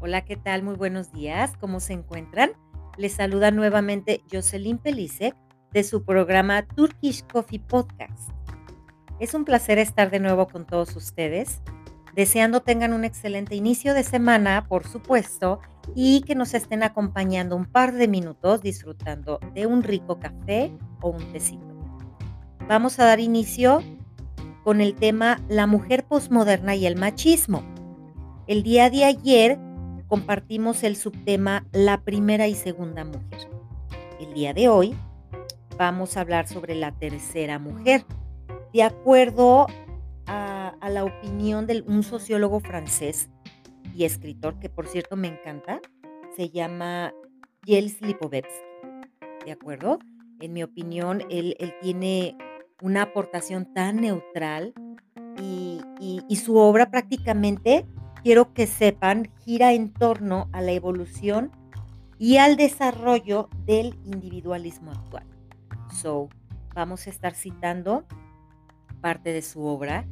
Hola, ¿qué tal? Muy buenos días. ¿Cómo se encuentran? Les saluda nuevamente Jocelyn Pelisek de su programa Turkish Coffee Podcast. Es un placer estar de nuevo con todos ustedes, deseando tengan un excelente inicio de semana, por supuesto, y que nos estén acompañando un par de minutos disfrutando de un rico café o un tecito. Vamos a dar inicio con el tema La mujer posmoderna y el machismo. El día de ayer compartimos el subtema La primera y segunda mujer. El día de hoy vamos a hablar sobre la tercera mujer. De acuerdo a, la opinión de un sociólogo francés y escritor, que por cierto me encanta, se llama Gilles Lipovetsky. ¿De acuerdo? En mi opinión, él, tiene una aportación tan neutral y su obra prácticamente quiero que sepan, gira en torno a la evolución y al desarrollo del individualismo actual. So, vamos a estar citando parte de su obra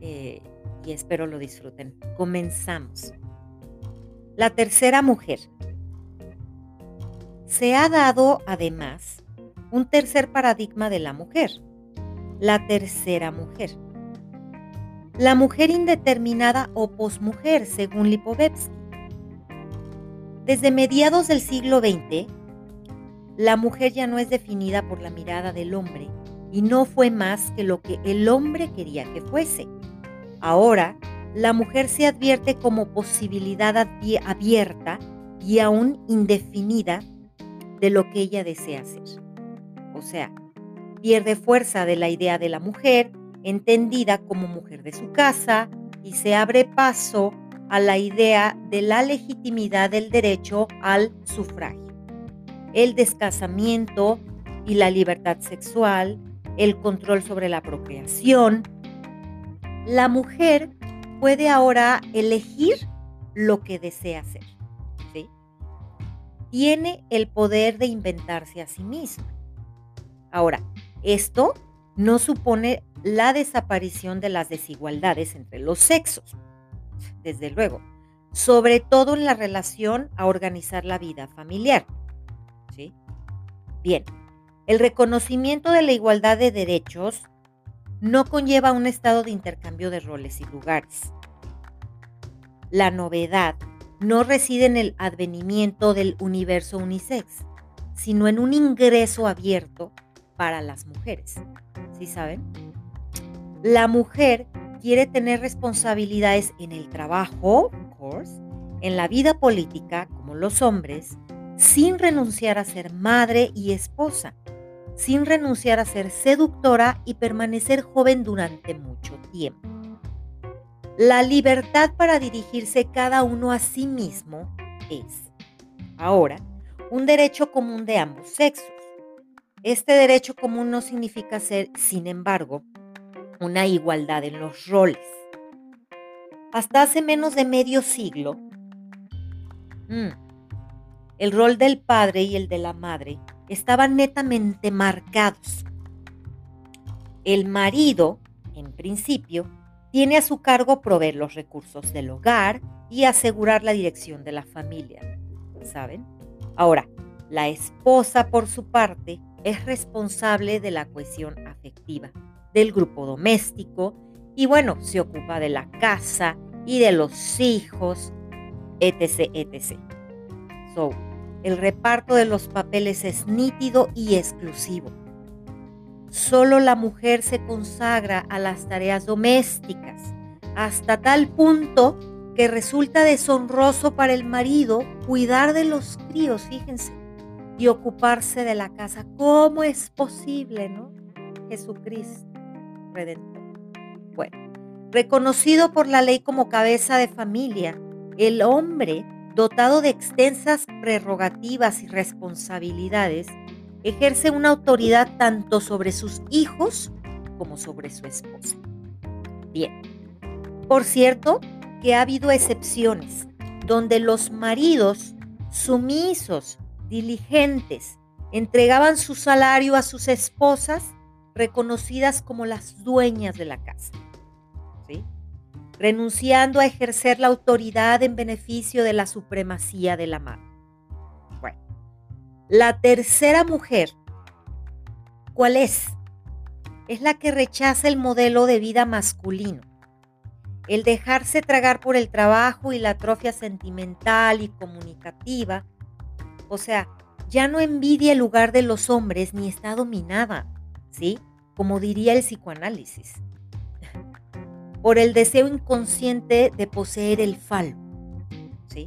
eh, y espero lo disfruten. Comenzamos. La tercera mujer. Se ha dado además un tercer paradigma de la mujer, la tercera mujer la mujer indeterminada o posmujer, según Lipovetsky. Desde mediados del siglo XX, la mujer ya no es definida por la mirada del hombre y no fue más que lo que el hombre quería que fuese. Ahora, la mujer se advierte como posibilidad abierta y aún indefinida de lo que ella desea hacer. O sea, pierde fuerza de la idea de la mujer entendida como mujer de su casa y se abre paso a la idea de la legitimidad del derecho al sufragio, el descasamiento y la libertad sexual, el control sobre la procreación. La mujer puede ahora elegir lo que desea hacer. Tiene el poder de inventarse a sí misma. Ahora, esto no supone la desaparición de las desigualdades entre los sexos, desde luego, sobre todo en la relación a organizar la vida familiar. ¿sí? Bien, el reconocimiento de la igualdad de derechos no conlleva un estado de intercambio de roles y lugares. La novedad no reside en el advenimiento del universo unisex, sino en un ingreso abierto para las mujeres. ¿Sí saben? La mujer quiere tener responsabilidades en el trabajo, of course, en la vida política, como los hombres, sin renunciar a ser madre y esposa, sin renunciar a ser seductora y permanecer joven durante mucho tiempo. La libertad para dirigirse cada uno a sí mismo es, ahora, un derecho común de ambos sexos. Este derecho común no significa ser, sin embargo, una igualdad en los roles. Hasta hace menos de medio siglo, mm, el rol del padre y el de la madre estaban netamente marcados. El marido, en principio, tiene a su cargo proveer los recursos del hogar y asegurar la dirección de la familia. ¿Saben? Ahora, la esposa, por su parte, es responsable de la cohesión afectiva del grupo doméstico y bueno, se ocupa de la casa y de los hijos, etc. etc. So, el reparto de los papeles es nítido y exclusivo. Solo la mujer se consagra a las tareas domésticas, hasta tal punto que resulta deshonroso para el marido cuidar de los críos, fíjense, y ocuparse de la casa. ¿Cómo es posible, no? Jesucristo. Redentor. Bueno, reconocido por la ley como cabeza de familia, el hombre, dotado de extensas prerrogativas y responsabilidades, ejerce una autoridad tanto sobre sus hijos como sobre su esposa. Bien, por cierto que ha habido excepciones donde los maridos sumisos diligentes, entregaban su salario a sus esposas, reconocidas como las dueñas de la casa, ¿sí? Renunciando a ejercer la autoridad en beneficio de la supremacía de la madre. Bueno, la tercera mujer, ¿cuál es? Es la que rechaza el modelo de vida masculino el dejarse tragar por el trabajo y la atrofia sentimental y comunicativa, o sea, ya no envidia el lugar de los hombres ni está dominada, ¿sí? Como diría el psicoanálisis, por el deseo inconsciente de poseer el falo, ¿sí?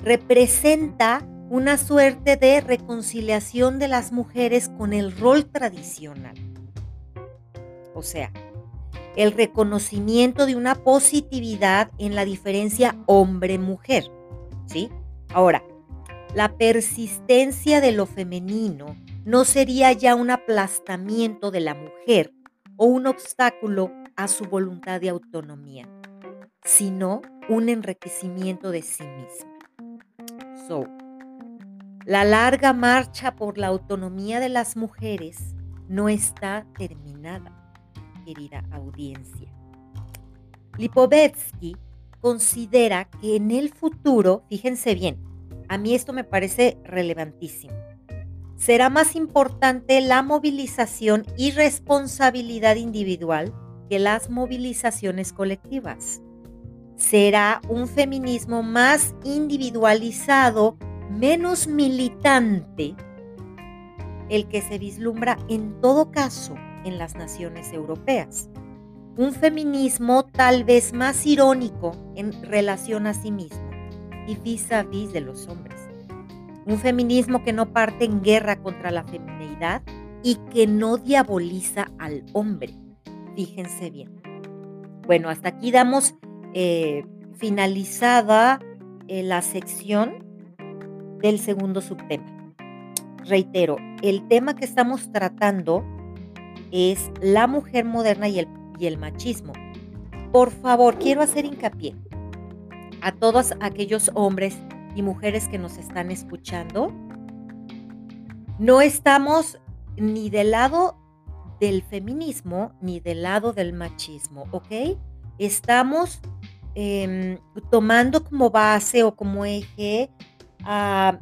Representa una suerte de reconciliación de las mujeres con el rol tradicional. O sea, el reconocimiento de una positividad en la diferencia hombre-mujer. ¿Sí? Ahora, la persistencia de lo femenino no sería ya un aplastamiento de la mujer o un obstáculo a su voluntad de autonomía, sino un enriquecimiento de sí misma. So, la larga marcha por la autonomía de las mujeres no está terminada querida audiencia. Lipovetsky considera que en el futuro, fíjense bien, a mí esto me parece relevantísimo, será más importante la movilización y responsabilidad individual que las movilizaciones colectivas. Será un feminismo más individualizado, menos militante, el que se vislumbra en todo caso en las naciones europeas. Un feminismo tal vez más irónico en relación a sí mismo y vis a vis de los hombres. Un feminismo que no parte en guerra contra la feminidad y que no diaboliza al hombre. Fíjense bien. Bueno, hasta aquí damos eh, finalizada eh, la sección del segundo subtema. Reitero, el tema que estamos tratando es la mujer moderna y el, y el machismo. Por favor, quiero hacer hincapié a todos aquellos hombres y mujeres que nos están escuchando. No estamos ni del lado del feminismo ni del lado del machismo, ¿ok? Estamos em, tomando como base o como eje a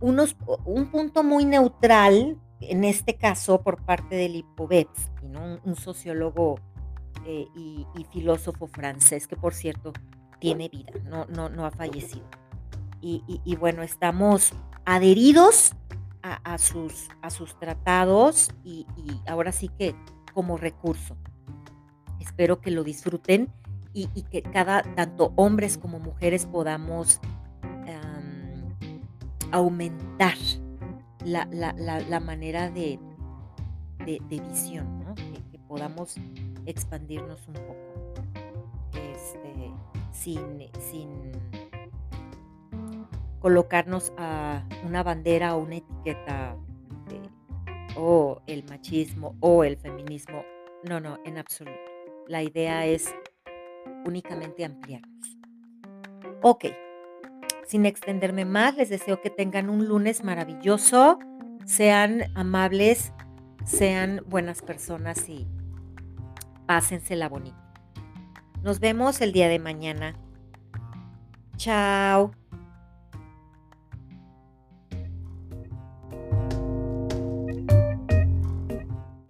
unos, un punto muy neutral en este caso por parte de Lipovetsky, un, sociólogo eh, y, filósofo francés que por cierto tiene vida, no, no, no ha fallecido. Y, bueno, estamos adheridos a, sus, a sus tratados y, ahora sí que como recurso. Espero que lo disfruten y, que cada, tanto hombres como mujeres, podamos aumentar la, manera de, visión, que, podamos expandirnos un poco este, sin, sin colocarnos a una bandera o una etiqueta o el machismo o el feminismo. No, no, en absoluto. La idea es únicamente ampliarnos. Ok. Sin extenderme más, les deseo que tengan un lunes maravilloso, sean amables, sean buenas personas y pásensela bonita. Nos vemos el día de mañana. Chao.